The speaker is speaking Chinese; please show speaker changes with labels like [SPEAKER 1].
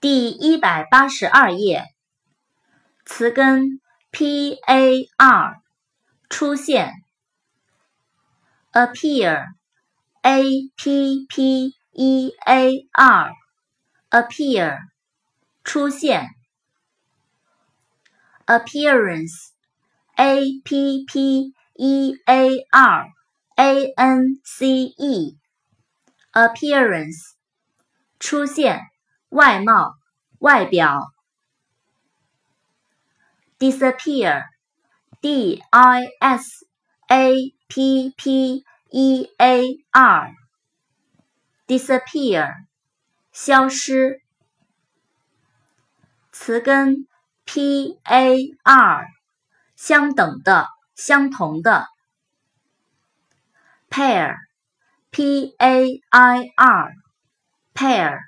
[SPEAKER 1] 第一百八十二页，词根 p a r 出现，appear a p p e a r appear 出现，appearance a p p e a r a n c e appearance 出现。外貌、外表。disappear，d i s a p p e a r，disappear，消失。词根 p a r，相等的、相同的。pair，p a i r，pair。